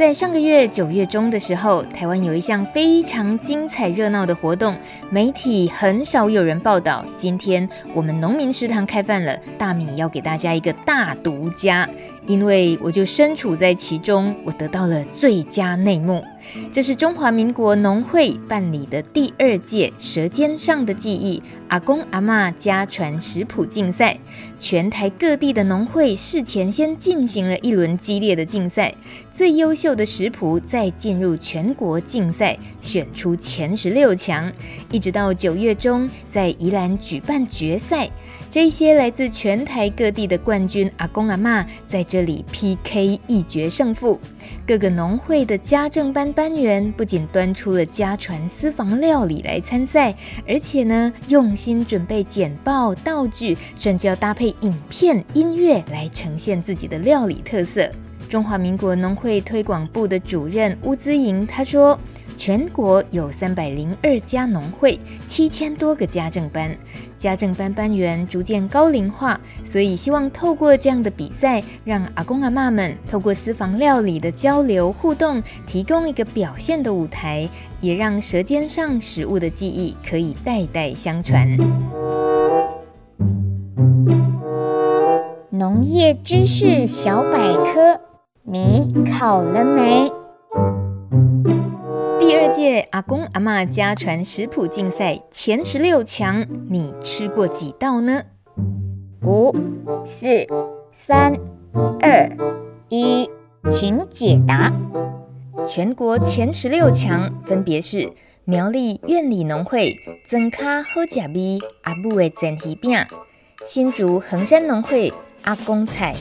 在上个月九月中的时候，台湾有一项非常精彩热闹的活动，媒体很少有人报道。今天我们农民食堂开饭了，大米要给大家一个大独家，因为我就身处在其中，我得到了最佳内幕。这是中华民国农会办理的第二届《舌尖上的记忆》阿公阿嬷家传食谱竞赛。全台各地的农会事前先进行了一轮激烈的竞赛，最优秀的食谱再进入全国竞赛，选出前十六强，一直到九月中在宜兰举办决赛。这些来自全台各地的冠军阿公阿妈在这里 PK 一决胜负。各个农会的家政班班员不仅端出了家传私房料理来参赛，而且呢用心准备简报、道具，甚至要搭配影片、音乐来呈现自己的料理特色。中华民国农会推广部的主任乌姿莹他说。全国有三百零二家农会，七千多个家政班，家政班班员逐渐高龄化，所以希望透过这样的比赛，让阿公阿嬷们透过私房料理的交流互动，提供一个表现的舞台，也让舌尖上食物的记忆可以代代相传。农业知识小百科，米烤了没？第二届阿公阿嬷家传食谱竞赛前十六强，你吃过几道呢？五、四、三、二、一，请解答。全国前十六强分别是苗栗苑里农会增卡好食味阿母的煎鱼饼，新竹横山农会阿公菜，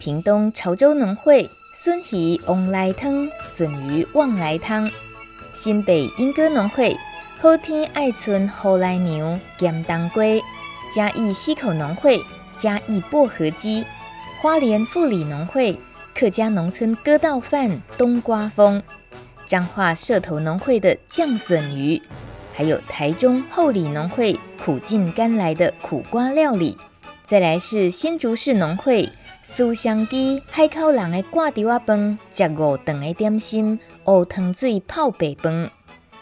屏东潮州农会笋鱼旺来汤笋鱼旺来汤。新北莺歌农会好天爱春好来牛咸当归，嘉义溪口农会嘉义薄荷鸡，花莲富里农会客家农村割稻饭冬瓜风，彰化社头农会的酱笋鱼，还有台中后里农会苦尽甘来的苦瓜料理，再来是新竹市农会苏香鸡海口人的挂猪仔饭，食五顿的点心。乌糖水泡白饭，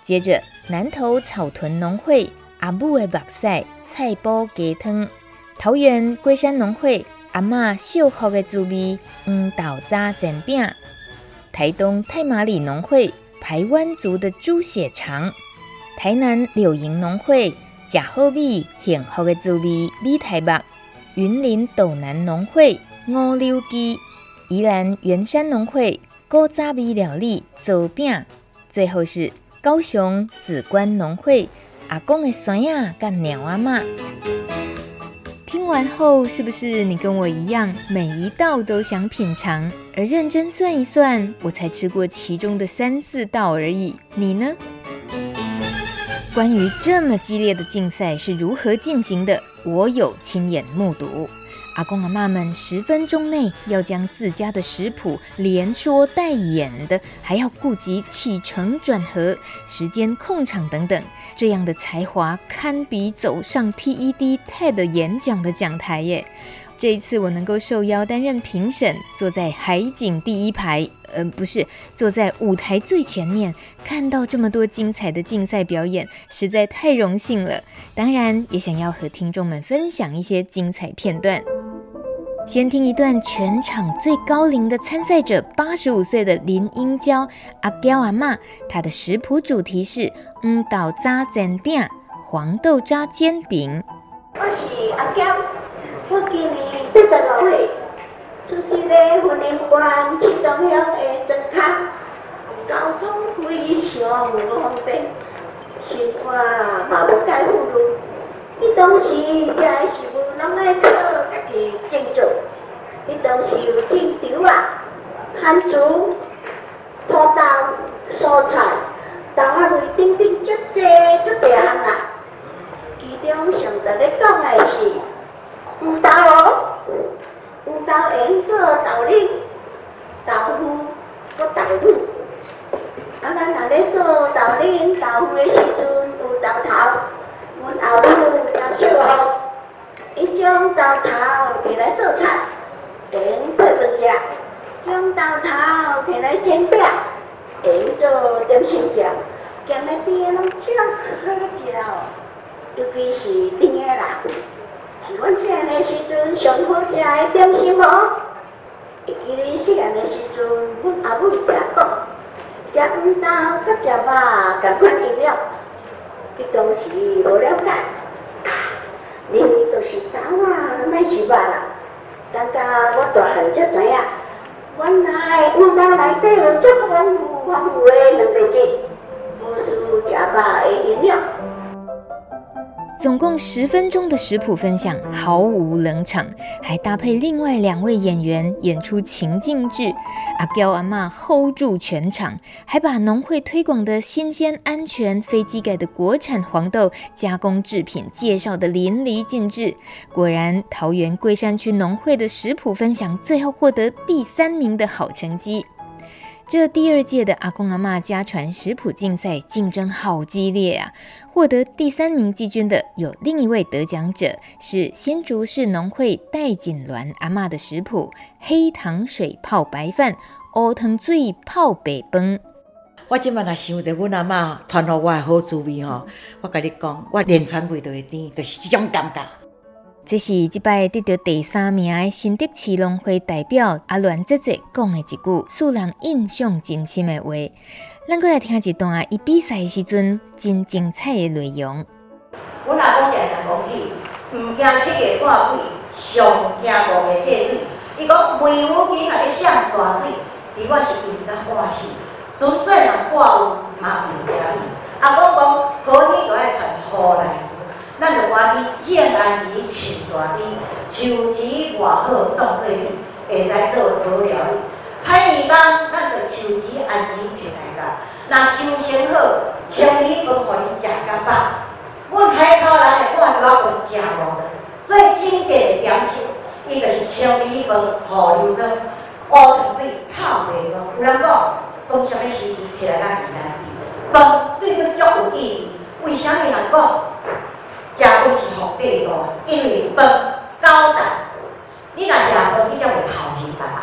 接着南投草屯农会阿母的目屎菜脯鸡汤，桃园龟山农会阿嬷秀福的滋味黄豆渣煎饼，台东太麻里农会排湾族的猪血肠，台南柳营农会食好米幸福的滋味米苔目，云林斗南农会五柳鸡，宜兰圆山农会。古早味料理做饼，最后是高雄紫关农会阿公的孙仔跟鸟阿妈。听完后，是不是你跟我一样，每一道都想品尝？而认真算一算，我才吃过其中的三四道而已。你呢？关于这么激烈的竞赛是如何进行的，我有亲眼目睹。阿公阿嬷们十分钟内要将自家的食谱连说带演的，还要顾及起承转合、时间控场等等，这样的才华堪比走上 TED TED 演讲的讲台耶！这一次我能够受邀担任评审，坐在海景第一排，呃，不是，坐在舞台最前面，看到这么多精彩的竞赛表演，实在太荣幸了。当然，也想要和听众们分享一些精彩片段。先听一段全场最高龄的参赛者，八十五岁的林英娇阿娇阿嬷，她的食谱主题是黄豆渣煎饼，黄豆渣煎饼。我是阿娇，我今年八十六岁，出生在云林县七东乡的庄卡，交通非常不方便，生活嘛不介富裕，你当时食的食物拢爱靠家己种作，你当时有种稻啊、番薯、土豆、蔬菜，豆仔类等等。足济足济项啦，其中上值咧讲的是黄豆哦，黄豆会用做豆奶、豆腐、搁豆乳。啊，咱若咧做豆奶、豆腐的时阵，有豆头，阮后母诚惜哦，伊将豆头摕来做菜，会用配饭食；将豆头摕来煎饼，会用做点心食。咸的甜的拢超好食哦，尤其是甜的啦，是阮细汉的时阵上好食的点心哦。会记哩细汉的时阵，阮阿母常讲，食黄豆甲食肉共款营养。伊当时无了解，年年都是豆啊，乃是肉啦。刚刚我大汉才知影，原来我家内底有足丰富丰富的蛋白质。总共十分钟的食谱分享，毫无冷场，还搭配另外两位演员演出情境剧。阿娇阿嬷 hold 住全场，还把农会推广的新鲜、安全、非机改的国产黄豆加工制品介绍得淋漓尽致。果然，桃园龟山区农会的食谱分享最后获得第三名的好成绩。这第二届的阿公阿嬷家传食谱竞赛竞争好激烈啊！获得第三名季军的有另一位得奖者，是新竹市农会戴锦鸾阿嬷的食谱黑糖水泡白饭、乌糖水泡白饭。我今晚若想着阮阿嬷传予我的好滋味吼，我甲你讲，我连喘气都会甜，就是这种感觉。这是这摆得到第三名的新德市农会代表阿鸾姐姐讲的一句，使人印象真深的话。咱过来听一段伊比赛时阵真精彩的内容。阮阿公常常讲起，毋惊七个挂鬼，上惊五个借水。伊讲梅雨天若咧上大水，伫我是淹到半死，纯粹人挂有嘛毋成哩。阿公讲好天就爱传雨来。咱着赶去建安寺树大枝，树枝偌好当做米，会使做好料理。歹年冬，咱着树枝安枝摕来甲，若收成好，清米饭互你食甲饱。阮海口人的挂条饭真无的，最经典的点心，伊就是清米饭互柳庄乌糖水泡白饭。有人讲，讲啥物时期摕来甲宜兰比，饭对佮足有意义。为啥物人讲？食饭是皇帝大，因为饭高档。你若食饭，你才会头轻白白。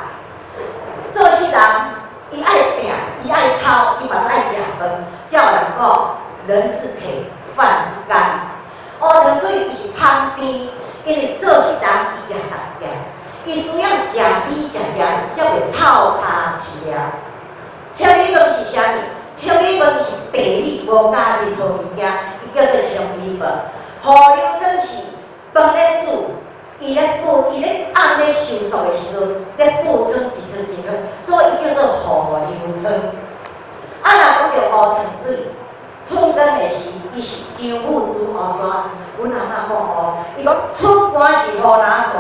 做事人，伊爱拼，伊爱操，伊嘛爱食饭。才有人讲，人是铁，饭是钢。乌糖水伊是香甜，因为做事人伊食淡点，伊需要食甜食咸，才会臭卡起啊。清米饭是啥物？清米饭是白米，无加任何物件，伊叫做清米饭。河流真是饭咧煮，伊咧补，伊咧按咧收束的时阵，咧补充一层一层，所以伊叫做河流春。啊，若讲着乌糖水，春耕的时，伊是丈夫煮乌山。阮阿嬷讲哦，伊讲春寒是好拿蛇，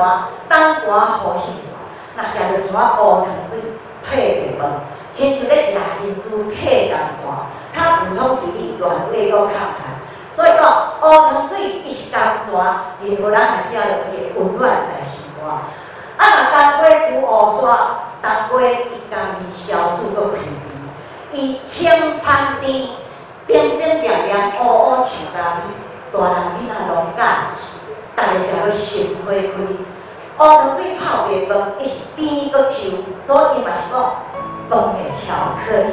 冬寒好是蛇。若食着一碗乌糖水配白饭，亲像咧食珍珠配淡水，较补充体力，暖胃搁较寒。所以讲，乌糖水伊是甘泉，任何人来食了会温暖在心肝。啊，若冬瓜煮乌沙，冬瓜伊甘味消暑搁去味，伊清香甜，冰冰凉凉，乌乌像咖喱，大人囡仔拢喜欢，大家食了心花开。乌糖水泡白饭，伊是甜搁 Q，所以嘛是讲饭的巧克力。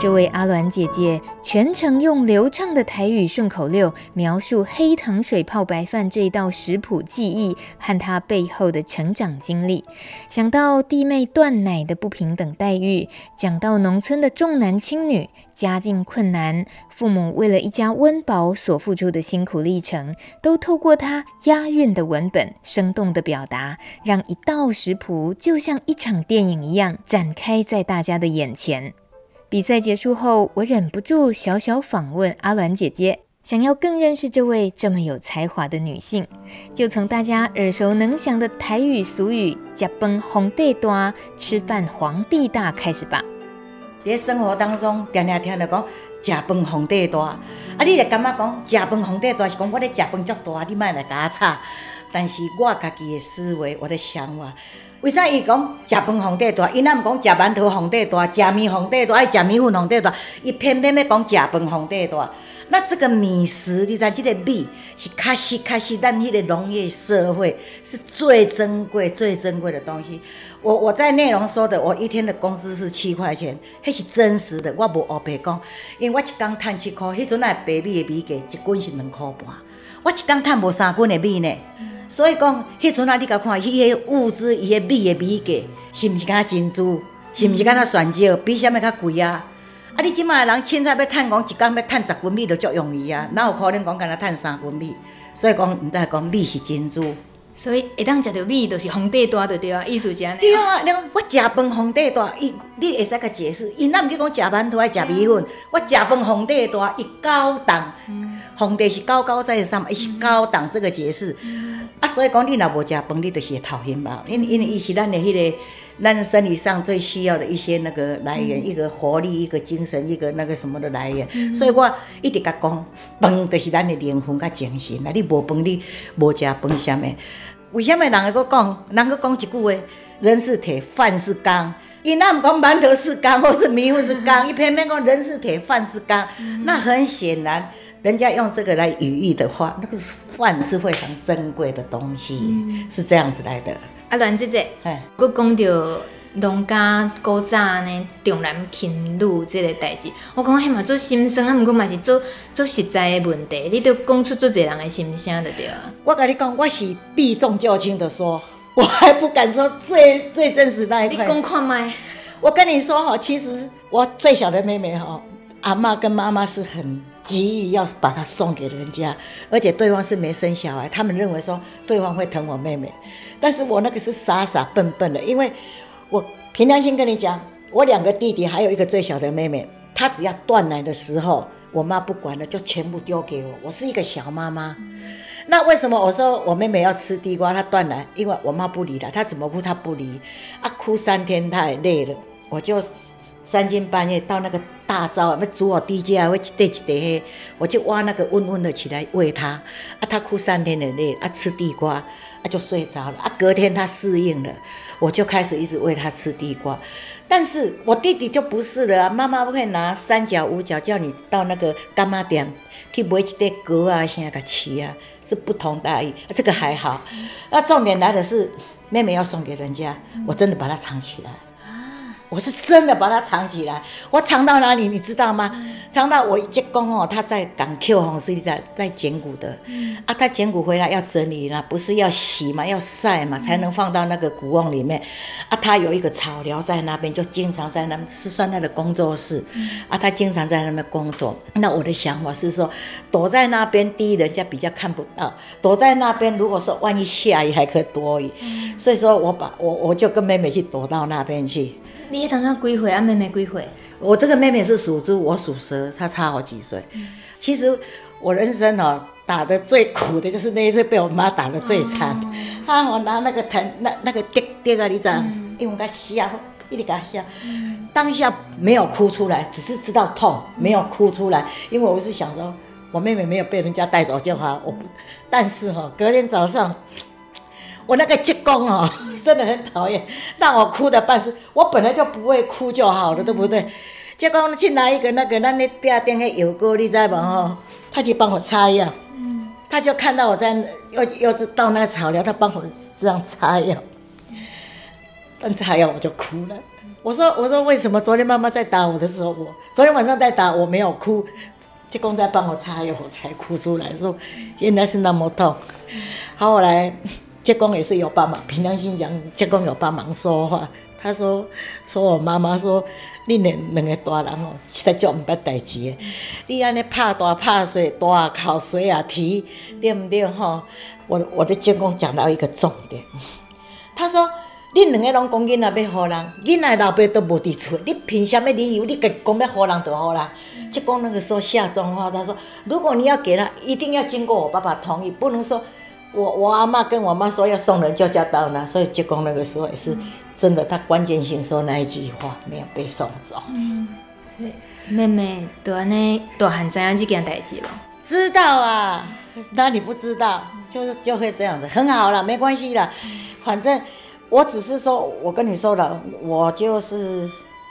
这位阿鸾姐姐全程用流畅的台语顺口溜描述黑糖水泡白饭这一道食谱技艺和她背后的成长经历，想到弟妹断奶的不平等待遇，讲到农村的重男轻女、家境困难、父母为了一家温饱所付出的辛苦历程，都透过她押韵的文本生动的表达，让一道食谱就像一场电影一样展开在大家的眼前。比赛结束后，我忍不住小小访问阿鸾姐姐，想要更认识这位这么有才华的女性，就从大家耳熟能详的台语俗语“吃饭皇帝大，吃饭皇帝大”开始吧。在生活当中，常常听到讲食饭皇帝大，啊，你就感觉讲食饭皇帝大是讲我咧食饭足大，你莫来甲我吵。但是我家己的思维，我的想法，为啥伊讲食饭皇帝大？伊若毋讲食馒头皇帝大，食面皇帝大，爱食米粉皇帝大，伊偏偏要讲食饭皇帝大。那这个米食，你知，这个米是确实确实，咱迄个农业社会是最珍贵、最珍贵的东西。我我在内容说的，我一天的工资是七块钱，迄是真实的，我无黑白讲，因为我一工赚七块，迄阵啊白米的米价一斤是两块半，我一工赚无三斤的米呢。所以讲，迄阵啊，你甲看，迄个物资，伊个米的米价是毋是敢若珍珠，是毋是敢若钻石，比啥物较贵啊？啊！你即卖人凊彩要趁讲一工要趁十斤米就足容易啊，哪有可能讲敢那趁三斤米？所以讲毋知讲米是珍珠。所以会当食着米，就是皇帝大，着对啊，意思是安尼。对啊，你讲我食饭皇帝大，伊你会使甲解释，因咱毋去讲食馒头爱食米粉，我食饭皇帝大，伊高档，皇帝是高高在上，伊是高档，这个解释。啊，所以讲你若无食饭，你就是会讨厌吧？因因为伊是咱的迄个。咱生理上最需要的一些那个来源，嗯、一个活力，一个精神，一个那个什么的来源。嗯、所以我一直甲讲，饭就是咱的灵魂甲精神。啊，你无饭，你无食饭，啥物？为什么人会搁讲？人搁讲一句话：人是铁，饭是钢。伊那毋讲馒头是钢，或是米粉是钢，伊偏偏讲人是铁，饭是钢。嗯、那很显然，人家用这个来比喻的话，那个饭是非常珍贵的东西，嗯、是这样子来的。啊，阮姐姐，佮讲到农家古早呢重男轻女这个代志，我感觉迄嘛做心酸啊，毋过嘛是做做实在的问题，你都讲出做侪人的心声就对啊。我甲你讲，我是避重就轻的说，我还不敢说最最真实那一块。你讲看麦，我跟你说哈，其实我最小的妹妹哈，阿嬷跟妈妈是很急于要把她送给人家，而且对方是没生小孩，他们认为说对方会疼我妹妹。但是我那个是傻傻笨笨的，因为我凭良心跟你讲，我两个弟弟还有一个最小的妹妹，她只要断奶的时候，我妈不管了，就全部丢给我。我是一个小妈妈，那为什么我说我妹妹要吃地瓜，她断奶？因为我妈不理她，她怎么哭她不理，啊，哭三天她也累了，我就三更半夜到那个大灶要煮好低价，会一袋一袋黑，我就挖那个温温的起来喂她，啊，她哭三天也累，啊，吃地瓜。啊就睡着了啊，隔天他适应了，我就开始一直喂他吃地瓜。但是我弟弟就不是了，妈妈不会拿三角五角叫你到那个干妈店去买一袋果啊，现在个吃啊，是不同待遇。这个还好，那重点来的是妹妹要送给人家，我真的把它藏起来。我是真的把它藏起来，我藏到哪里你知道吗？藏到我一公哦，他在港 Q 哦所以在在捡骨的，啊，他捡骨回来要整理了，不是要洗嘛，要晒嘛，才能放到那个骨瓮里面。啊，他有一个草寮在那边，就经常在那边是算他的工作室。啊，他经常在那边工作。那我的想法是说，躲在那边，第一人家比较看不到；躲在那边，如果说万一下雨还可以躲雨。所以说我把我我就跟妹妹去躲到那边去。你当初几岁啊？妹妹几岁？我这个妹妹是属猪，我属蛇，她差好几岁。嗯、其实我人生哦，打得最苦的就是那一次被我妈打得最惨。她、哦、我拿那个藤那那个钉钉啊，你知道？嗯、因为她笑，一直给她笑。嗯、当下没有哭出来，只是知道痛，没有哭出来。因为我是想说，我妹妹没有被人家带走就好。我不，但是哈、哦，隔天早上。我那个舅公哦，真的很讨厌，让我哭的半死。我本来就不会哭就好了，对不对？结公去拿一个那个那那第二天的油锅，你知道吗？哈，他去帮我擦药。嗯。他就看到我在又又是到那个草寮，他帮我这样擦药。但。擦药我就哭了。我说我说为什么昨天妈妈在打我的时候，我昨天晚上在打我没有哭，舅公在帮我擦药，我才哭出来，说原来是那么痛。好，我来。结公也是有帮忙，平常心讲，结公有帮忙说话。他说：“说我妈妈说，你两个大人哦，实在叫唔捌代志的。你安尼拍大拍水，大口水啊提，对不对吼？我我的舅公讲到一个重点，他说：你两个拢讲囡仔要好人，囡仔老爸都无伫厝，你凭什么理由？你讲要好人就好人。舅公那个时候下重话，他说：如果你要给他，一定要经过我爸爸同意，不能说。”我我阿妈跟我妈说要送人就叫到那，所以结婚那个时候也是真的，他关键性说那一句话没有被送走。嗯，所以妹妹都安尼大汉知影这件代志了。知道啊，那你不知道，就是就会这样子，很好了，没关系了，反正我只是说，我跟你说了，我就是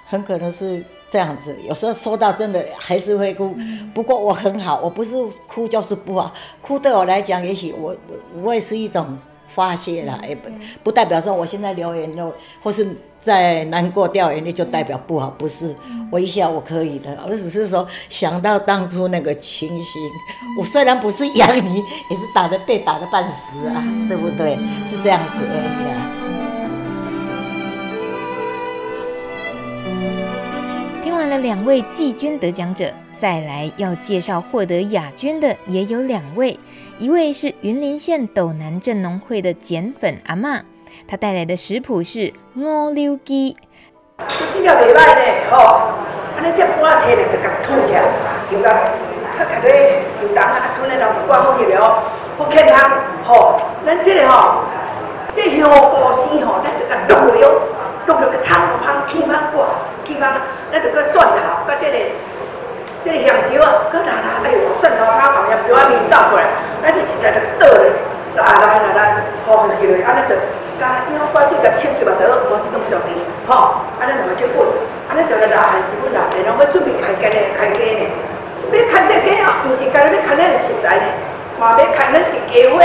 很可能是。这样子，有时候说到真的还是会哭。不过我很好，我不是哭就是不好。哭对我来讲，也许我我我也是一种发泄啦，也不不代表说我现在流眼泪或是在难过掉眼泪就代表不好，不是。我一下我可以的，我只是说想到当初那个情形，我虽然不是养你，也是打的被打的半死啊，对不对？是这样子而已啊。了两位季军得奖者，再来要介绍获得亚军的也有两位，一位是云林县斗南镇农会的碱粉阿嬷，她带来的食谱是五柳鸡。这条袂歹呢，吼，安尼只碗摕来就甲吐起来，就甲较较咧油重啊，剩的老一罐好去了，不健康，吼，咱这个吼，这香菇丝吼，咱就甲卤落哟，卤落个葱香青香哇，青香。咱着搁蒜头，搁即个即个香蕉啊，搁拿拿，哎呦，蒜头加香蕉啊，面走出来，咱这实在着倒咧，来来来来，放入去，安尼着加香菇丝，甲切切嘛，得我弄上去，吼，安尼两个结棍，安尼就来拿番薯粉拿，然后要准备开鸡呢，开鸡呢，要开这鸡啊，毋是干咧要开咱个食材呢，嘛要开咱一家伙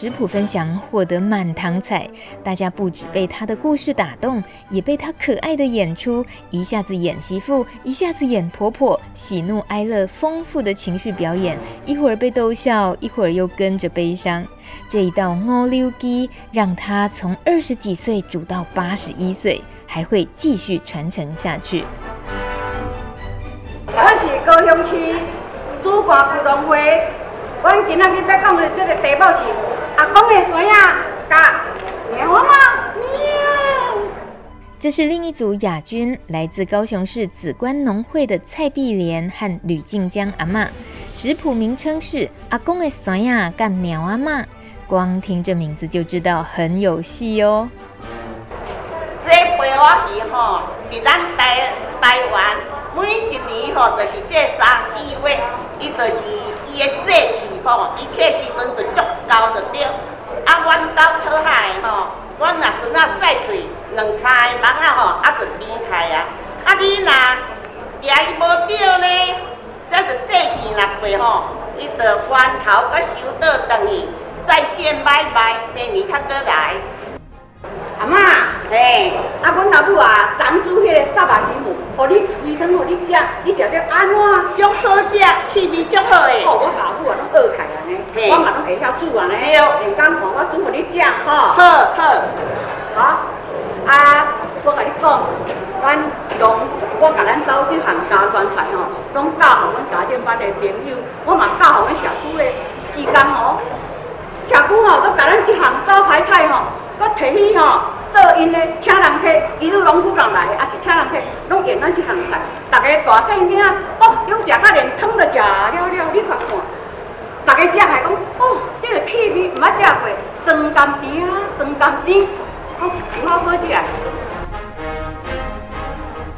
食谱分享获得满堂彩，大家不止被他的故事打动，也被他可爱的演出，一下子演媳妇，一下子演婆婆，喜怒哀乐丰富的情绪表演，一会儿被逗笑，一会儿又跟着悲伤。这一道五柳鸡让他从二十几岁煮到八十一岁，还会继续传承下去。我是高雄区主管普通会。我今仔日要讲的这个题目是阿公的孙仔甲猫妈喵。这是另一组亚军，来自高雄市紫关农会的蔡碧莲和吕静江阿妈，食谱名称是阿公的孙仔甲猫阿妈，光听这名字就知道很有戏哦。这陪我去吼，在咱台台湾每一年吼，就是这三四月，伊就是伊的节气。吼，伊迄时阵就足高就对。啊，阮兜讨海吼，阮若阵仔晒喙两菜的蠓仔吼，啊，就变态啊。啊，你若抓伊无着呢，这就节气若过吼，伊就翻头甲收倒转去，再见拜拜，明年较再来。阿嬷，嘿，啊，阮老母啊，昨煮迄个沙白鱼母，互你鱼汤，互你食，你食着安怎？足好食，气味足好诶。哦，我老母啊，拢学开安尼，我嘛拢会晓煮安尼。对，下工看我煮互你食，吼。好好。好，啊，我甲你讲，咱农，我甲咱兜即项家传菜吼，拢教互阮家政班诶朋友，我嘛教互阮社区诶志工吼，社区吼，佮甲咱即项招牌菜吼。佮提起吼，做因的请人客，一路拢妇人来，也是请人客，拢用咱这项菜。大家大细囝，哦，拢食较连汤都食了了，你看看。大家食还讲，哦，这个气味毋捌食过，酸甘甜啊，酸甘甜，哦，好好食。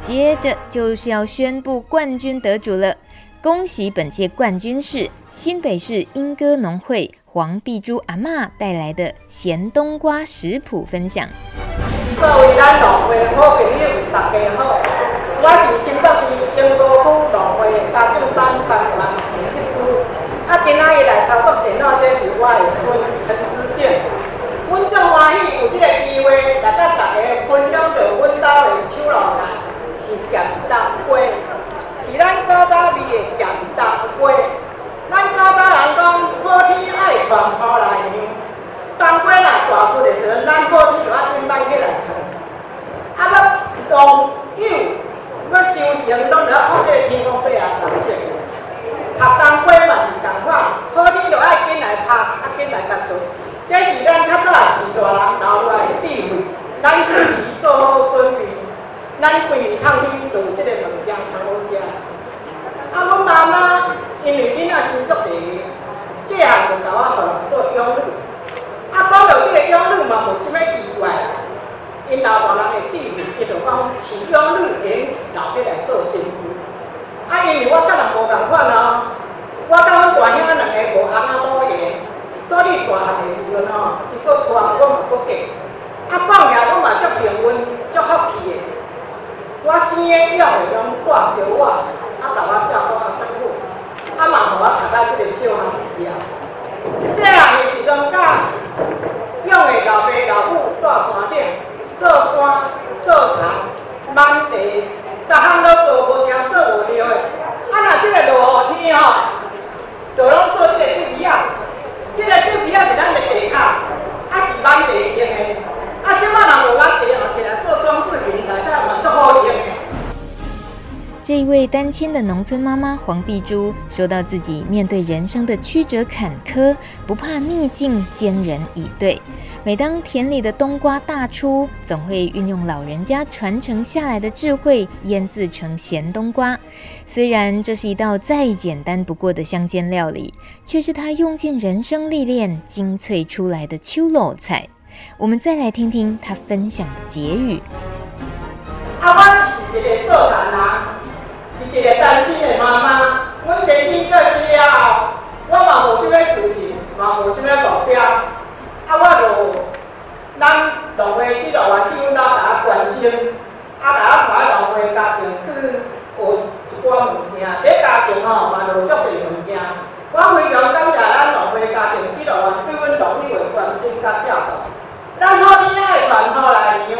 接着就是要宣布冠军得主了，恭喜本届冠军是新北市莺歌农会。黄碧珠阿嬷带来的咸冬瓜食谱分享。各位咱农会好朋友，大家好，我是新北市永和区农会家政班班员碧珠。啊，今仔日来操作电脑，这是我的孙陈思健。阮真欢喜有这个机会来甲大家分享着阮家的手路菜，是咸冬瓜，是咱早早味的咸冬瓜，咱早早。要。细汉的时阵，甲养的老爸老母住山顶，做山做田，满地，逐项都做无成做无了的。啊，若即个落雨天吼，就拢做即个竹皮仔，即个竹皮仔是咱的地卡，啊是满地用的。啊，即摆若无满地哦，起来做装饰品，内底嘛足好用的。这一位单亲的农村妈妈黄碧珠说到自己面对人生的曲折坎坷，不怕逆境，坚忍以对。每当田里的冬瓜大出，总会运用老人家传承下来的智慧，腌制成咸冬瓜。虽然这是一道再简单不过的乡间料理，却是她用尽人生历练精粹出来的秋老菜。我们再来听听她分享的结语。啊，我是一个做田人。一个单亲的妈妈，阮先生过世了后，我嘛无啥物支持，嘛无啥物目标，啊，我就咱农会指导员对阮老大家关心，啊，大家带农会家庭去学一寡物件，这家庭吼嘛有足侪物件，我非常感谢咱农会家庭指导员对阮农业的关心甲照顾，咱好囝仔的传统来养，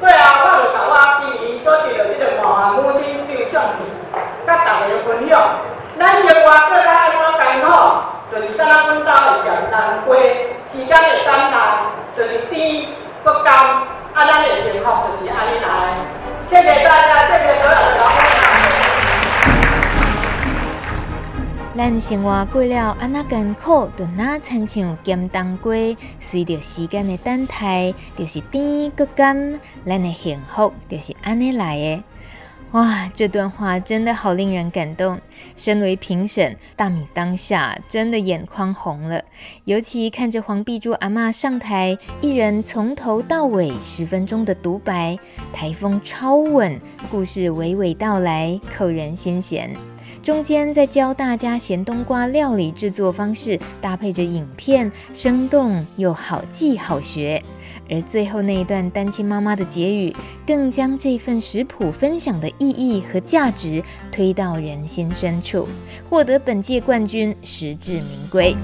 最后我就甲我第一所得到这个毛汉母亲。相片，甲大家分享。咱生活过得安怎艰苦，就是敢若阮兜的简单过，时间会简单，就是甜搁甘，啊，咱的幸福。就是安尼来。谢谢大家，谢谢所有的老板。咱生活过了安那艰苦，就那亲像咸冬瓜，随着时间的等待，就是甜搁甘，咱的幸福。就是安尼来的。哇，这段话真的好令人感动。身为评审，大米当下真的眼眶红了。尤其看着黄碧珠阿嬷上台，一人从头到尾十分钟的独白，台风超稳，故事娓娓道来，扣人心弦。中间在教大家咸冬瓜料理制作方式，搭配着影片，生动又好记好学。而最后那一段单亲妈妈的结语，更将这份食谱分享的意义和价值推到人心深处，获得本届冠军，实至名归。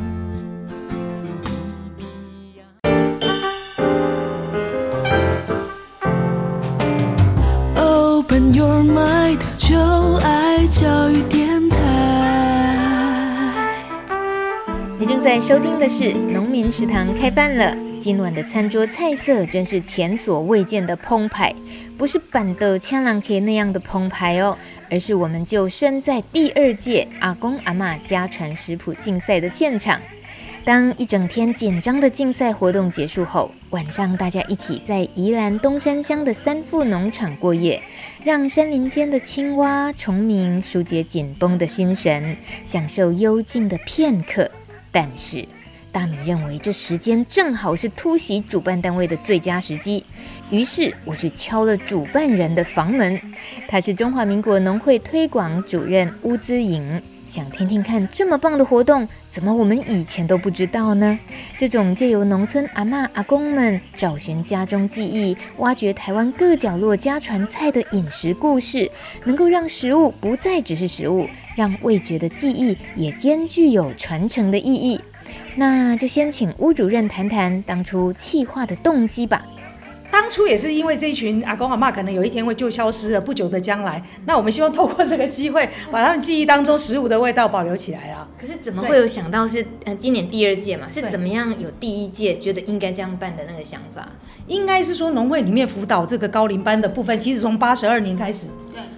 Open your mind，就爱教育在收听的是《农民食堂》开饭了。今晚的餐桌菜色真是前所未见的澎湃，不是板的千郎 K 那样的澎湃哦，而是我们就身在第二届阿公阿嬷家传食谱竞赛的现场。当一整天紧张的竞赛活动结束后，晚上大家一起在宜兰东山乡的三富农场过夜，让山林间的青蛙虫鸣疏解紧绷的心神，享受幽静的片刻。但是。大米认为这时间正好是突袭主办单位的最佳时机，于是我去敲了主办人的房门。他是中华民国农会推广主任乌兹颖，想听听看这么棒的活动，怎么我们以前都不知道呢？这种借由农村阿嬷阿公们找寻家中记忆，挖掘台湾各角落家传菜的饮食故事，能够让食物不再只是食物，让味觉的记忆也兼具有传承的意义。那就先请巫主任谈谈当初企划的动机吧。当初也是因为这一群阿公阿妈可能有一天会就消失了，不久的将来，那我们希望透过这个机会，把他们记忆当中食物的味道保留起来啊。可是怎么会有想到是呃今年第二届嘛？是怎么样有第一届觉得应该这样办的那个想法？应该是说农会里面辅导这个高龄班的部分，其实从八十二年开始。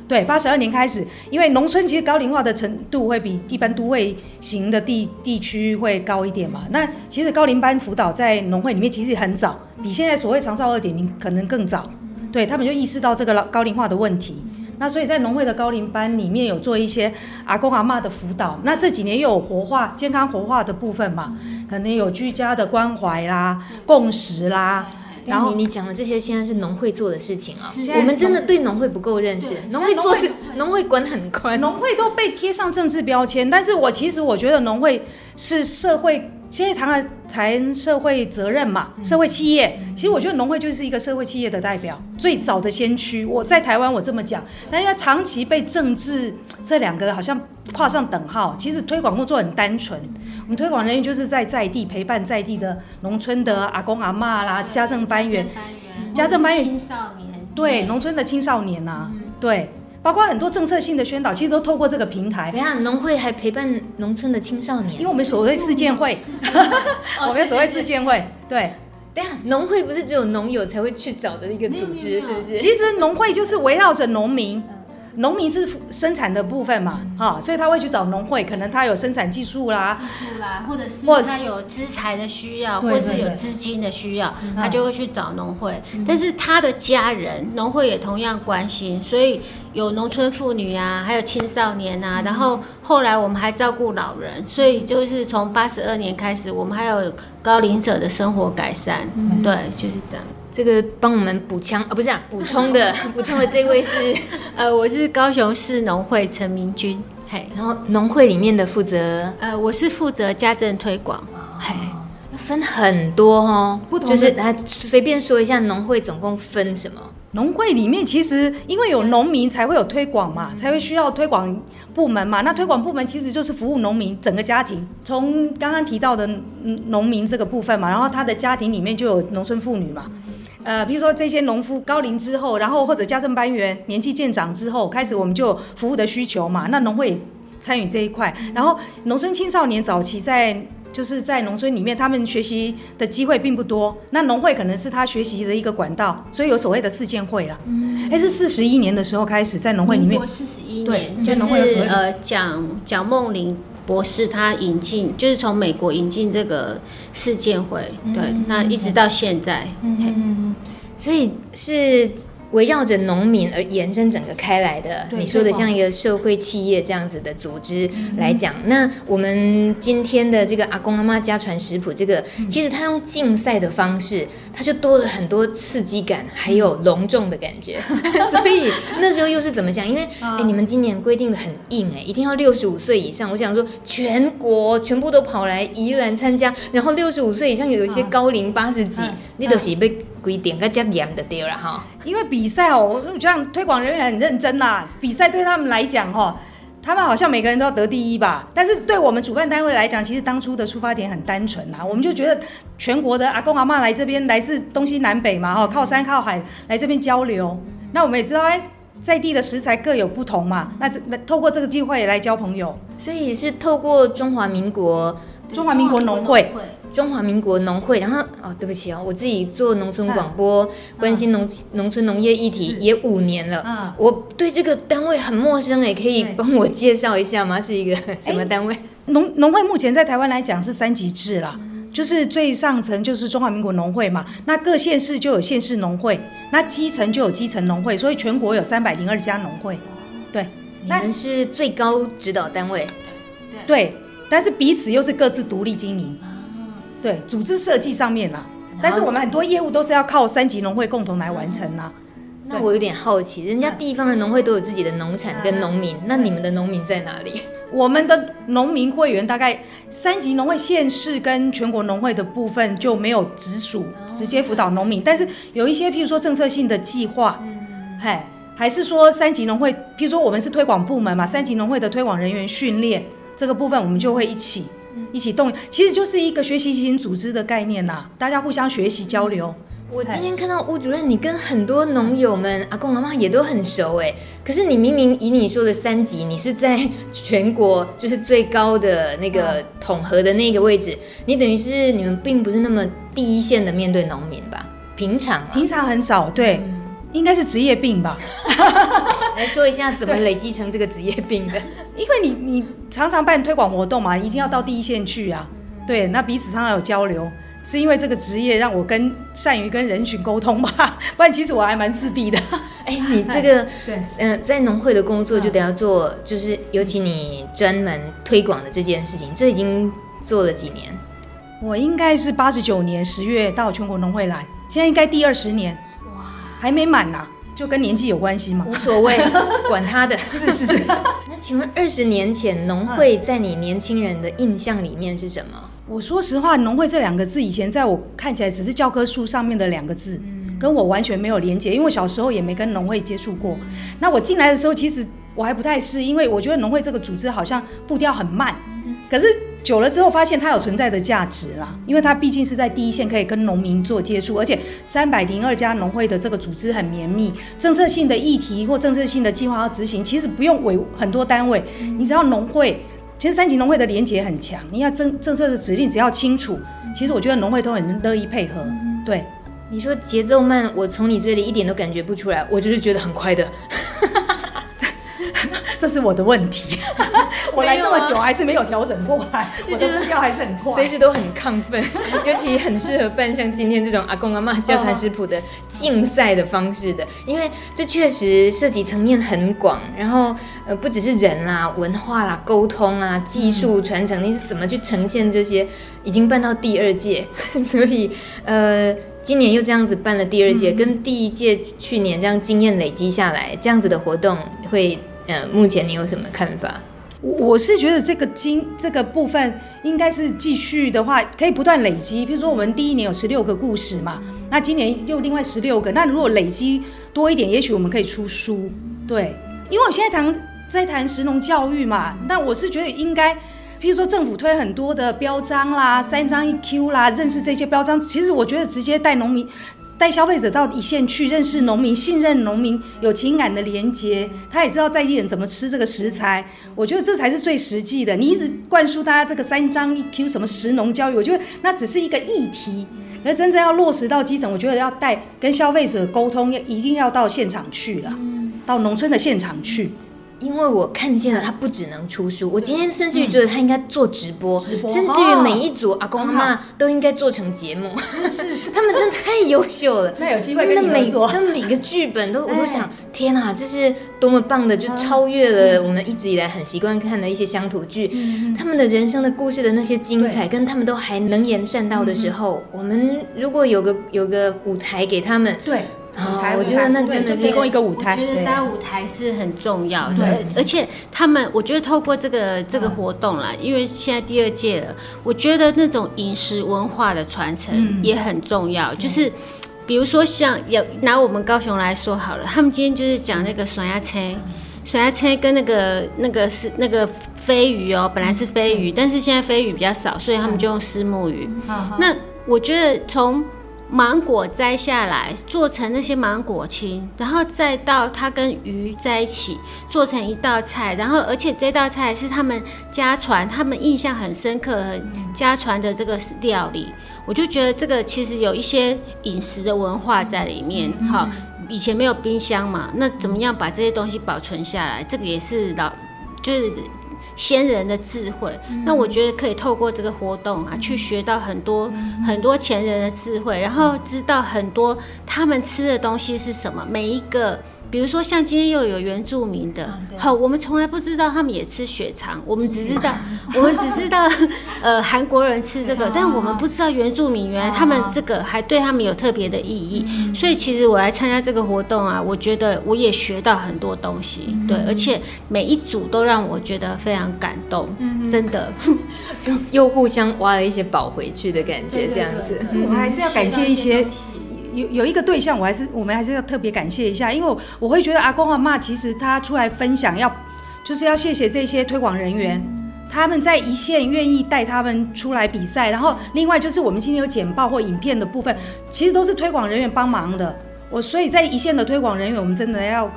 对，八十二年开始，因为农村其实高龄化的程度会比一般都会型的地地区会高一点嘛。那其实高龄班辅导在农会里面其实很早，比现在所谓长照二点零可能更早。对，他们就意识到这个高龄化的问题，那所以在农会的高龄班里面有做一些阿公阿嬷的辅导。那这几年又有活化健康活化的部分嘛，可能有居家的关怀啦、共识啦。然后你你讲的这些现在是农会做的事情啊，我们真的对农会不够认识。农会做事，农会管很宽，农会都被贴上政治标签。但是我其实我觉得农会是社会现在谈了谈社会责任嘛，社会企业，其实我觉得农会就是一个社会企业的代表，最早的先驱。我在台湾我这么讲，但因为长期被政治这两个好像画上等号，其实推广工作很单纯，我们推广人员就是在在地陪伴在地的农村的阿公阿妈啦，家政班员，家政班员，青少年，对，农村的青少年呐、啊，对。包括很多政策性的宣导，其实都透过这个平台。等下，农会还陪伴农村的青少年，因为我们所谓四件会，我们所谓四件会，对。等下，农会不是只有农友才会去找的一个组织，是不是？其实农会就是围绕着农民。农民是生产的部分嘛，哈、嗯，所以他会去找农会，可能他有生产技术啦，技术啦，或者是他有资材的需要，或是有资金的需要，他就会去找农会。嗯、但是他的家人，农会也同样关心，所以有农村妇女啊，还有青少年啊，然后后来我们还照顾老人，所以就是从八十二年开始，我们还有高龄者的生活改善，嗯、对，就是这样。这个帮我们补枪啊，不是啊，补充的 补充的这位是，呃，我是高雄市农会陈明君，嘿，然后农会里面的负责，呃，我是负责家政推广，嘿，分很多哦，不同就是来随便说一下农会总共分什么？农会里面其实因为有农民才会有推广嘛，才会需要推广部门嘛。那推广部门其实就是服务农民整个家庭，从刚刚提到的农民这个部分嘛，然后他的家庭里面就有农村妇女嘛。呃，比如说这些农夫高龄之后，然后或者家政班员年纪渐长之后，开始我们就服务的需求嘛。那农会参与这一块，然后农村青少年早期在就是在农村里面，他们学习的机会并不多。那农会可能是他学习的一个管道，所以有所谓的四建会啦。嗯，哎，是四十一年的时候开始在农会里面。四十一年，对，就是呃蒋蒋梦麟。博士他引进，就是从美国引进这个事件会，对，嗯、那一直到现在，嗯嗯嗯，所以是。围绕着农民而延伸整个开来的，你说的像一个社会企业这样子的组织来讲，那我们今天的这个阿公阿妈家传食谱，这个其实他用竞赛的方式，他就多了很多刺激感，还有隆重的感觉。所以那时候又是怎么想？因为哎，你们今年规定的很硬哎，一定要六十五岁以上。我想说，全国全部都跑来宜兰参加，然后六十五岁以上有一些高龄八十几，你都是被。规定个这严的对了哈，因为比赛哦，我觉得推广人员很认真呐。比赛对他们来讲哈，他们好像每个人都要得第一吧。但是对我们主办单位来讲，其实当初的出发点很单纯呐，我们就觉得全国的阿公阿妈来这边，来自东西南北嘛哈，靠山靠海来这边交流。那我们也知道哎，在地的食材各有不同嘛，那这透过这个机会来交朋友，所以是透过中华民国中华民国农会。中华民国农会，然后哦，对不起哦，我自己做农村广播，关心农农村农业议题也五年了，我对这个单位很陌生哎，可以帮我介绍一下吗？是一个什么单位？农农会目前在台湾来讲是三级制啦，就是最上层就是中华民国农会嘛，那各县市就有县市农会，那基层就有基层农会，所以全国有三百零二家农会，对，你们是最高指导单位，对，但是彼此又是各自独立经营。对，组织设计上面啦，但是我们很多业务都是要靠三级农会共同来完成呐。那我有点好奇，人家地方的农会都有自己的农产跟农民，那你们的农民在哪里？我们的农民会员大概三级农会县市跟全国农会的部分就没有直属直接辅导农民，但是有一些譬如说政策性的计划，嘿，还是说三级农会，譬如说我们是推广部门嘛，三级农会的推广人员训练这个部分，我们就会一起。一起动，其实就是一个学习型组织的概念呐，大家互相学习交流。我今天看到吴主任，你跟很多农友们、阿公阿妈也都很熟哎，可是你明明以你说的三级，你是在全国就是最高的那个统合的那个位置，你等于是你们并不是那么第一线的面对农民吧？平常啊平常很少，对。嗯应该是职业病吧，来说一下怎么累积成这个职业病的。因为你你常常办推广活动嘛，一定要到第一线去啊。对，那彼此常常有交流，是因为这个职业让我跟善于跟人群沟通吧。不然其实我还蛮自闭的。哎，你这个对，嗯、呃，在农会的工作就得要做，就是尤其你专门推广的这件事情，这已经做了几年？我应该是八十九年十月到全国农会来，现在应该第二十年。还没满呢、啊，就跟年纪有关系吗？无所谓，管他的。是是是。那请问二十年前农会在你年轻人的印象里面是什么？我说实话，农会这两个字以前在我看起来只是教科书上面的两个字，嗯、跟我完全没有连结，因为我小时候也没跟农会接触过。嗯、那我进来的时候，其实我还不太适应，因为我觉得农会这个组织好像步调很慢。嗯、可是久了之后，发现它有存在的价值啦，因为它毕竟是在第一线，可以跟农民做接触，而且三百零二家农会的这个组织很绵密，政策性的议题或政策性的计划要执行，其实不用委很多单位，嗯、你只要农会。其实三级农会的连结很强，你要政政策的指令只要清楚，其实我觉得农会都很乐意配合。对，你说节奏慢，我从你这里一点都感觉不出来，我就是觉得很快的。这是我的问题，我来这么久还是没有调整过来，我的步调还是很快，随时都很亢奋，尤其很适合办像今天这种阿公阿妈家传食谱的竞赛的方式的，因为这确实涉及层面很广，然后呃不只是人啦、文化啦、沟通啊、技术传承，你是怎么去呈现这些？已经办到第二届，所以呃今年又这样子办了第二届，跟第一届去年这样经验累积下来，这样子的活动会。嗯，目前你有什么看法？我是觉得这个经这个部分应该是继续的话，可以不断累积。比如说我们第一年有十六个故事嘛，那今年又另外十六个。那如果累积多一点，也许我们可以出书。对，因为我现在谈在谈食农教育嘛，那我是觉得应该，譬如说政府推很多的标章啦，三张一 Q 啦，认识这些标章，其实我觉得直接带农民。带消费者到一线去认识农民，信任农民，有情感的连接，他也知道在地人怎么吃这个食材。我觉得这才是最实际的。你一直灌输大家这个三张一 Q 什么食农教育，我觉得那只是一个议题，而真正要落实到基层，我觉得要带跟消费者沟通，要一定要到现场去了，到农村的现场去。因为我看见了，他不只能出书，我今天甚至于觉得他应该做直播，甚至于每一组阿公阿嬷都应该做成节目。是是是，他们真的太优秀了。那有机会跟他每个剧本都，我都想，天哪，这是多么棒的，就超越了我们一直以来很习惯看的一些乡土剧。他们的人生的故事的那些精彩，跟他们都还能言善道的时候，我们如果有个有个舞台给他们，对。舞台，我觉得那真的提供一个舞台。我觉得搭舞台是很重要的，而且他们，我觉得透过这个这个活动啦，因为现在第二届了，我觉得那种饮食文化的传承也很重要。就是比如说像有拿我们高雄来说好了，他们今天就是讲那个酸鸭车，酸鸭车跟那个那个是那个飞鱼哦，本来是飞鱼，但是现在飞鱼比较少，所以他们就用石目鱼。那我觉得从芒果摘下来，做成那些芒果青，然后再到它跟鱼在一起做成一道菜，然后而且这道菜是他们家传，他们印象很深刻、很家传的这个料理，我就觉得这个其实有一些饮食的文化在里面。好，以前没有冰箱嘛，那怎么样把这些东西保存下来？这个也是老就是。先人的智慧，那我觉得可以透过这个活动啊，去学到很多很多前人的智慧，然后知道很多他们吃的东西是什么，每一个。比如说，像今天又有原住民的，好，我们从来不知道他们也吃血肠，我们只知道，我们只知道，呃，韩国人吃这个，但我们不知道原住民原来他们这个还对他们有特别的意义。所以其实我来参加这个活动啊，我觉得我也学到很多东西，对，而且每一组都让我觉得非常感动，真的，就 又互相挖了一些宝回去的感觉，这样子。我还是要感谢一些。有有一个对象，我还是我们还是要特别感谢一下，因为我，会觉得阿公阿嬷其实他出来分享要，就是要谢谢这些推广人员，他们在一线愿意带他们出来比赛，然后另外就是我们今天有简报或影片的部分，其实都是推广人员帮忙的。我所以在一线的推广人员，我们真的要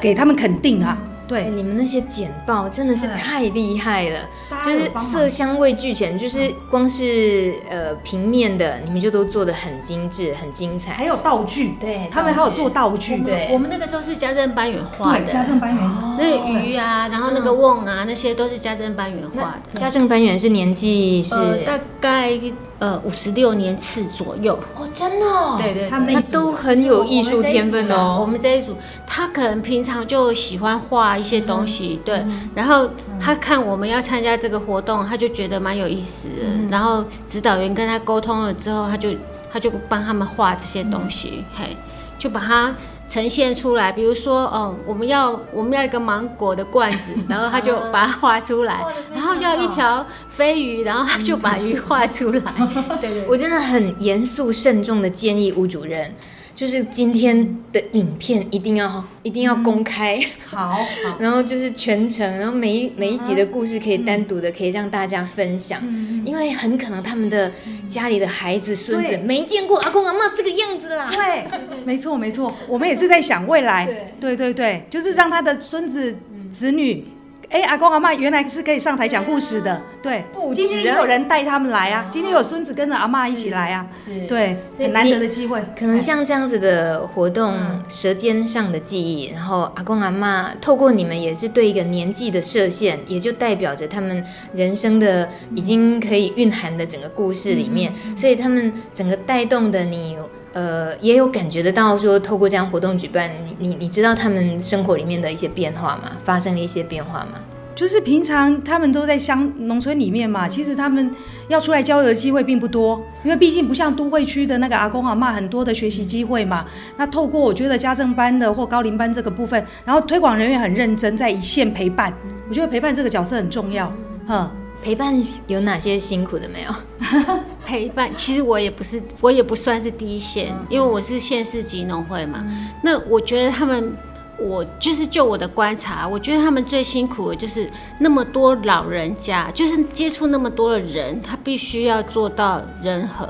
给他们肯定啊。对、欸，你们那些简报真的是太厉害了，就是色香味俱全，就是光是呃平面的，你们就都做的很精致、很精彩。还有道具，对，他们还有做道具，对，我们那个都是家政班员画的，家政班员，那个鱼啊，然后那个瓮啊，那些都是家政班员画的。家政班员是年纪是大概。呃，五十六年次左右。哦，真的，哦，对，对对，他们都很有艺术天分哦。我们这一组，他可能平常就喜欢画一些东西，嗯、对，然后他看我们要参加这个活动，他就觉得蛮有意思的。嗯、然后指导员跟他沟通了之后，他就他就帮他们画这些东西，嗯、嘿，就把他呈现出来，比如说，哦，我们要我们要一个芒果的罐子，然后他就把它画出来，然后要一条飞鱼，然后他就把鱼画出来。对，对对，我真的很严肃慎重的建议吴主任。就是今天的影片一定要一定要公开，好，好，然后就是全程，然后每一每一集的故事可以单独的可以让大家分享，因为很可能他们的家里的孩子孙子没见过阿公阿嬷这个样子啦。对，没错没错，我们也是在想未来，对。对对，就是让他的孙子子女。哎，阿公阿嬷原来是可以上台讲故事的，对。不今天也有人带他们来啊，今天有孙子跟着阿嬷一起来啊，是，对，很难得的机会。可能像这样子的活动，舌尖上的记忆，然后阿公阿嬷透过你们也是对一个年纪的设限，也就代表着他们人生的已经可以蕴含的整个故事里面，所以他们整个带动的你。呃，也有感觉得到说，透过这样活动举办，你你你知道他们生活里面的一些变化吗？发生了一些变化吗？就是平常他们都在乡农村里面嘛，其实他们要出来交流的机会并不多，因为毕竟不像都会区的那个阿公阿嬷很多的学习机会嘛。那透过我觉得家政班的或高龄班这个部分，然后推广人员很认真在一线陪伴，我觉得陪伴这个角色很重要，哈。陪伴有哪些辛苦的没有？陪伴其实我也不是，我也不算是第一线，因为我是县市级农会嘛。那我觉得他们，我就是就我的观察，我觉得他们最辛苦的就是那么多老人家，就是接触那么多的人，他必须要做到人和，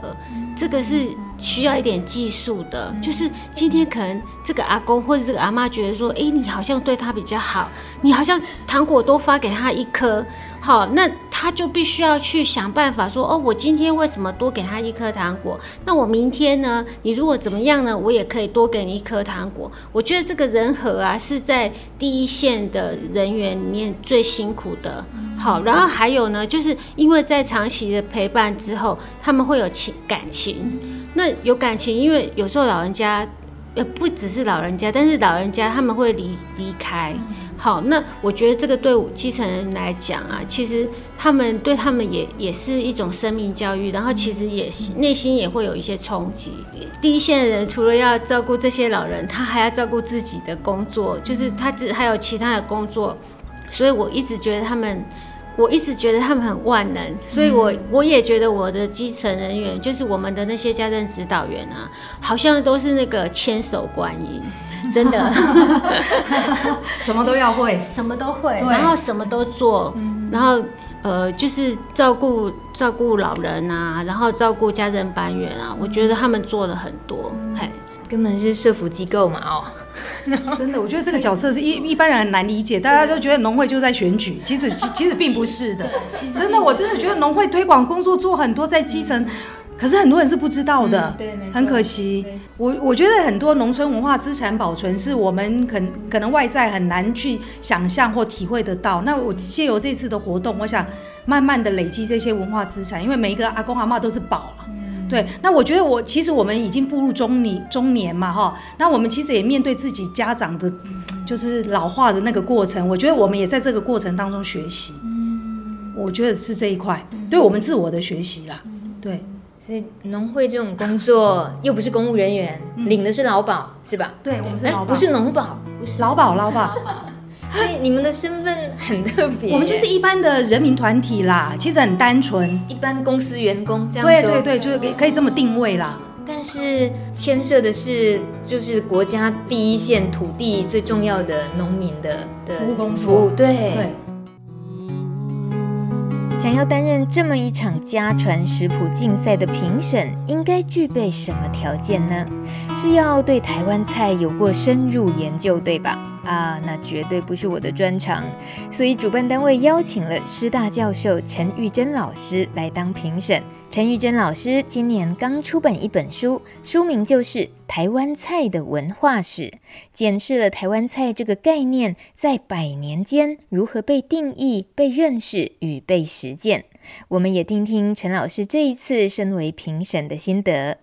这个是需要一点技术的。就是今天可能这个阿公或者这个阿妈觉得说，哎，你好像对他比较好，你好像糖果多发给他一颗。好，那他就必须要去想办法说，哦，我今天为什么多给他一颗糖果？那我明天呢？你如果怎么样呢？我也可以多给你一颗糖果。我觉得这个人和啊，是在第一线的人员里面最辛苦的。好，然后还有呢，就是因为在长期的陪伴之后，他们会有情感情。那有感情，因为有时候老人家，呃，不只是老人家，但是老人家他们会离离开。好，那我觉得这个对基层人来讲啊，其实他们对他们也也是一种生命教育，然后其实也内心也会有一些冲击。第一线的人除了要照顾这些老人，他还要照顾自己的工作，就是他只还有其他的工作，所以我一直觉得他们，我一直觉得他们很万能，所以我我也觉得我的基层人员，就是我们的那些家政指导员啊，好像都是那个千手观音。真的，什么都要会，什么都会，然后什么都做，然后呃，就是照顾照顾老人啊，然后照顾家政班员啊，我觉得他们做了很多，嘿，根本是社福机构嘛，哦，真的，我觉得这个角色是一一般人很难理解，大家都觉得农会就在选举，其实其实并不是的，真的，我真的觉得农会推广工作做很多在基层。可是很多人是不知道的，嗯、对，没，很可惜。我我觉得很多农村文化资产保存是我们可可能外在很难去想象或体会得到。那我借由这次的活动，我想慢慢的累积这些文化资产，因为每一个阿公阿妈都是宝了。嗯、对，那我觉得我其实我们已经步入中年中年嘛，哈。那我们其实也面对自己家长的，就是老化的那个过程。我觉得我们也在这个过程当中学习。嗯，我觉得是这一块，对我们自我的学习啦。对。所以农会这种工作 又不是公务人员，嗯、领的是劳保，是吧？对，我们是劳保，不是农保，不是劳保，劳保。所以你们的身份很特别。我们就是一般的人民团体啦，其实很单纯，一般公司员工这样说。对对对，就是可以可以这么定位啦。但是牵涉的是，就是国家第一线土地最重要的农民的的服务工，服务，对。对想要担任这么一场家传食谱竞赛的评审，应该具备什么条件呢？是要对台湾菜有过深入研究，对吧？啊，那绝对不是我的专长。所以主办单位邀请了师大教授陈玉珍老师来当评审。陈玉珍老师今年刚出版一本书，书名就是《台湾菜的文化史》，检视了台湾菜这个概念在百年间如何被定义、被认识与被实践。我们也听听陈老师这一次身为评审的心得。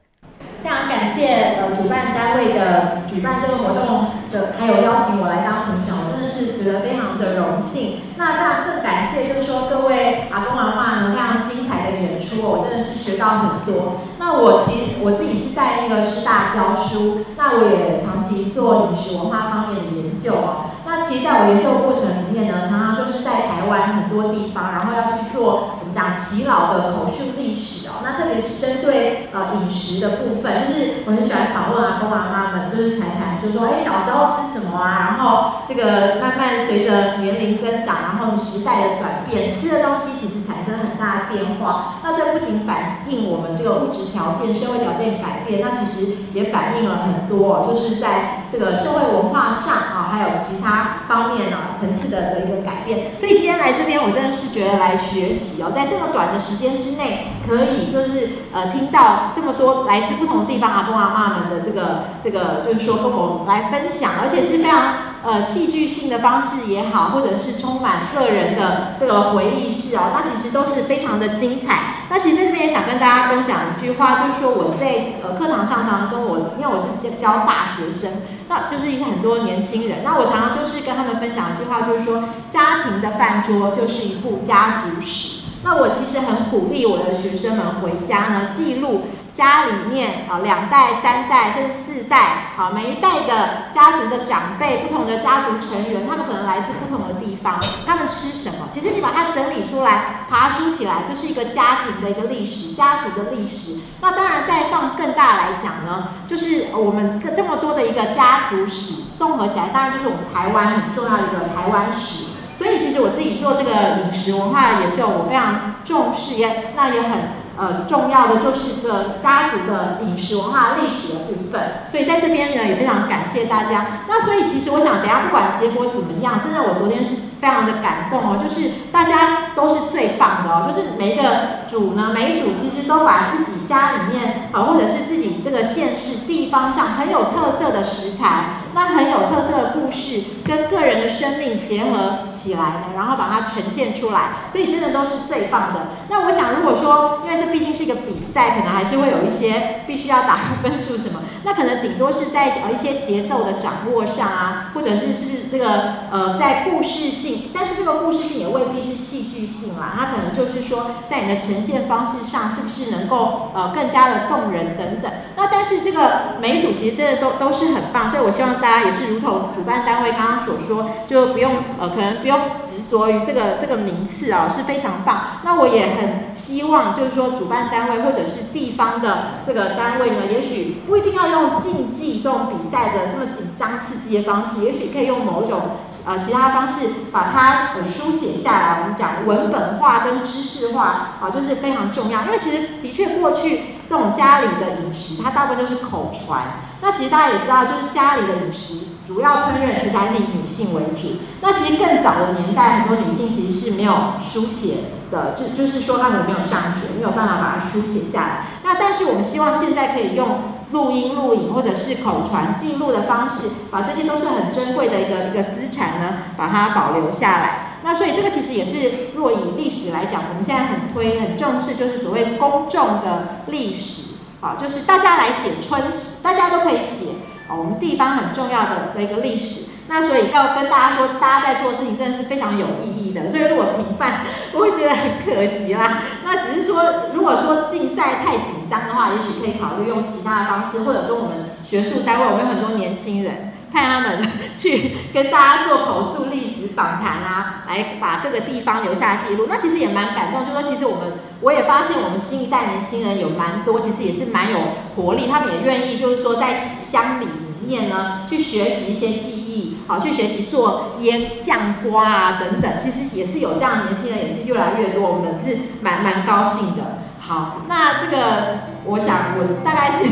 非常感谢呃主办单位的举办这个活动的，还有邀请我来当评审，我真的是觉得非常的荣幸。那那更感谢就是说各位阿公阿嬷呢非常精彩的演出，我真的是学到很多。那我其实我自己是在那个师大教书，那我也长期做饮食文化方面的研究哦。那其实在我研究过程里面呢，常常就是在台湾很多地方，然后要去做我们讲耆老的口述历史哦。那特别是针对呃饮食的部分，就是我很喜欢访问阿公阿妈们，就是谈谈，就说，哎，小时候吃什么啊？然后这个慢慢随着年龄增长，然后时代的转变，吃的东西其实产生很大的变化。那这不仅反映我们这个物质条件、社会条件改变，那其实也反映了很多，就是在这个社会文化上啊，还有其他。方面呢、层次的的一个改变，所以今天来这边，我真的是觉得来学习哦，在这么短的时间之内，可以就是呃听到这么多来自不同地方阿公阿妈们的这个这个，就是说跟我来分享，而且是非常。呃，戏剧性的方式也好，或者是充满个人的这个回忆式哦，那其实都是非常的精彩。那其实在这边也想跟大家分享一句话，就是说我在呃课堂上常常跟我，因为我是教大学生，那就是一些很多年轻人，那我常常就是跟他们分享一句话，就是说家庭的饭桌就是一部家族史。那我其实很鼓励我的学生们回家呢记录。家里面啊，两代、三代甚至四代，好，每一代的家族的长辈，不同的家族成员，他们可能来自不同的地方，他们吃什么？其实你把它整理出来，爬梳起来，就是一个家庭的一个历史，家族的历史。那当然，再放更大来讲呢，就是我们这么多的一个家族史，综合起来，当然就是我们台湾很重要的一个台湾史。所以，其实我自己做这个饮食文化的研究，我非常重视，也那也很。呃，重要的就是这个家族的饮食文化历史的部分，所以在这边呢也非常感谢大家。那所以其实我想，等下不管结果怎么样，真的我昨天是非常的感动哦，就是大家都是最棒的哦，就是每一个组呢，每一组其实都把自己家里面啊，或者是自己这个县市地方上很有特色的食材。那很有特色的故事跟个人的生命结合起来呢，然后把它呈现出来，所以真的都是最棒的。那我想，如果说，因为这毕竟是一个比赛，可能还是会有一些必须要打分数什么，那可能顶多是在呃一些节奏的掌握上啊，或者是是这个呃在故事性，但是这个故事性也未必是戏剧性啦，它可能就是说在你的呈现方式上是不是能够呃更加的动人等等。那但是这个每一组其实真的都都是很棒，所以我希望。大家也是如同主办单位刚刚所说，就不用呃，可能不用执着于这个这个名次啊，是非常棒。那我也很希望，就是说主办单位或者是地方的这个单位呢，也许不一定要用竞技这种比赛的这么紧张刺激的方式，也许可以用某种呃其他方式把它书写下来。我们讲文本化跟知识化啊，就是非常重要。因为其实的确过去这种家里的饮食，它大部分就是口传。那其实大家也知道，就是家里的饮食主要烹饪其实还是以女性为主。那其实更早的年代，很多女性其实是没有书写的，就就是说她们没有上学，没有办法把它书写下来。那但是我们希望现在可以用录音、录影或者是口传记录的方式，把这些都是很珍贵的一个一个资产呢，把它保留下来。那所以这个其实也是，若以历史来讲，我们现在很推、很重视，就是所谓公众的历史。啊，就是大家来写春史，大家都可以写啊。我们地方很重要的的一个历史，那所以要跟大家说，大家在做事情真的是非常有意义的。所以如果停办，我会觉得很可惜啦。那只是说，如果说竞赛太紧张的话，也许可以考虑用其他的方式，或者跟我们学术单位，我们有很多年轻人。派他们去跟大家做口述历史访谈啊，来把各个地方留下记录。那其实也蛮感动，就说其实我们我也发现我们新一代年轻人有蛮多，其实也是蛮有活力，他们也愿意就是说在乡里里面呢去学习一些技艺，好去学习做腌酱瓜啊等等。其实也是有这样的年轻人，也是越来越多，我们是蛮蛮高兴的。好，那这个我想我大概是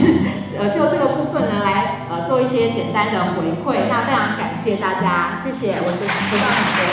呃就这个部分呢来呃做一些简单的回馈，那非常感谢大家，谢谢，我就说到这里。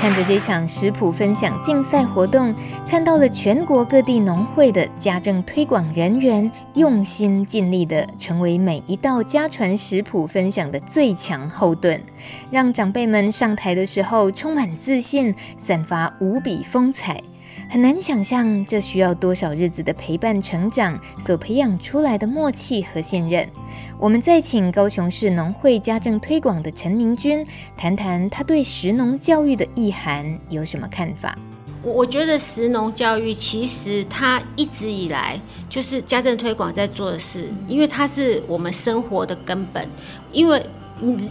看着这场食谱分享竞赛活动，看到了全国各地农会的家政推广人员用心尽力的成为每一道家传食谱分享的最强后盾，让长辈们上台的时候充满自信，散发无比风采。很难想象，这需要多少日子的陪伴成长所培养出来的默契和信任。我们再请高雄市农会家政推广的陈明君谈谈他对食农教育的意涵有什么看法。我我觉得食农教育其实它一直以来就是家政推广在做的事，因为它是我们生活的根本。因为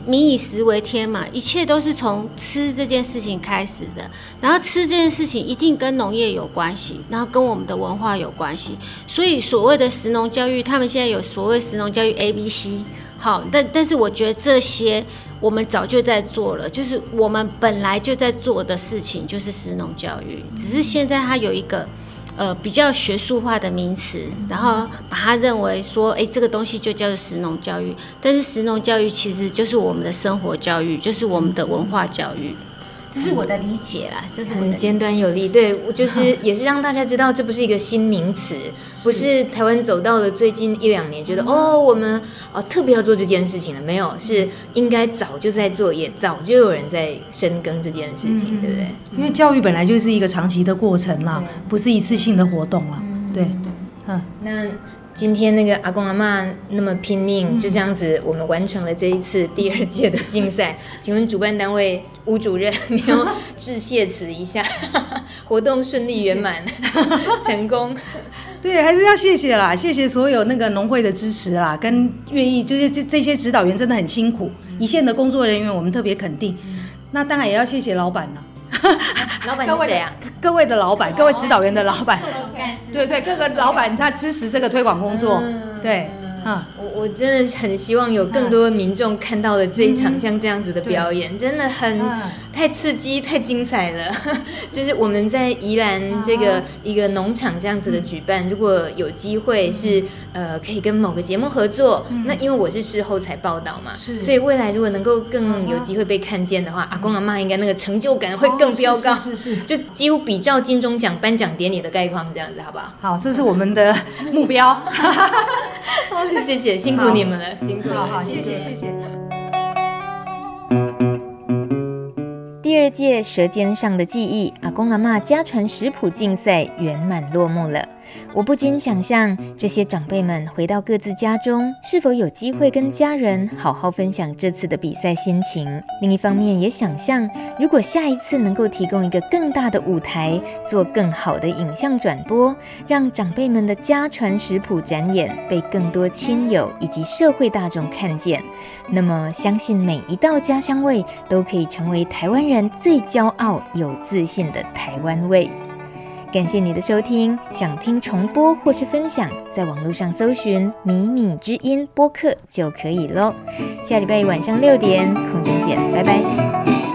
民以食为天嘛，一切都是从吃这件事情开始的。然后吃这件事情一定跟农业有关系，然后跟我们的文化有关系。所以所谓的食农教育，他们现在有所谓食农教育 A、B、C。好，但但是我觉得这些我们早就在做了，就是我们本来就在做的事情，就是食农教育，只是现在它有一个呃比较学术化的名词，然后把它认为说，哎，这个东西就叫做食农教育，但是食农教育其实就是我们的生活教育，就是我们的文化教育。这是我的理解啦，这是很简短有力。对，我就是 也是让大家知道，这不是一个新名词，不是台湾走到了最近一两年，觉得哦，我们哦特别要做这件事情了，没有，是应该早就在做，也早就有人在深耕这件事情，对不对？因为教育本来就是一个长期的过程啦，不是一次性的活动啦。对，嗯，那。今天那个阿公阿嬷那么拼命，就这样子，我们完成了这一次第二届的竞赛。请问主办单位吴主任，你要致谢词一下，活动顺利圆满，成功。对，还是要谢谢啦，谢谢所有那个农会的支持啦，跟愿意就是这这些指导员真的很辛苦，一线的工作人员我们特别肯定。那当然也要谢谢老板了。老板是谁啊？各位的老板，各位指导员的老板，对对，各个老板他支持这个推广工作，对。啊，我我真的很希望有更多的民众看到了这一场像这样子的表演，真的很太刺激、太精彩了。就是我们在宜兰这个一个农场这样子的举办，如果有机会是呃可以跟某个节目合作，那因为我是事后才报道嘛，所以未来如果能够更有机会被看见的话，阿公阿妈应该那个成就感会更飙高，是是，就几乎比照金钟奖颁奖典礼的概况这样子，好不好？好，这是我们的目标。谢谢，辛苦你们了，辛苦了，好，谢谢，谢谢。第二届《舌尖上的记忆》阿公阿妈家传食谱竞赛圆满落幕了。我不禁想象，这些长辈们回到各自家中，是否有机会跟家人好好分享这次的比赛心情？另一方面，也想象，如果下一次能够提供一个更大的舞台，做更好的影像转播，让长辈们的家传食谱展演被更多亲友以及社会大众看见，那么相信每一道家乡味都可以成为台湾人最骄傲、有自信的台湾味。感谢你的收听，想听重播或是分享，在网络上搜寻“米米之音”播客就可以喽。下礼拜晚上六点空中见，拜拜。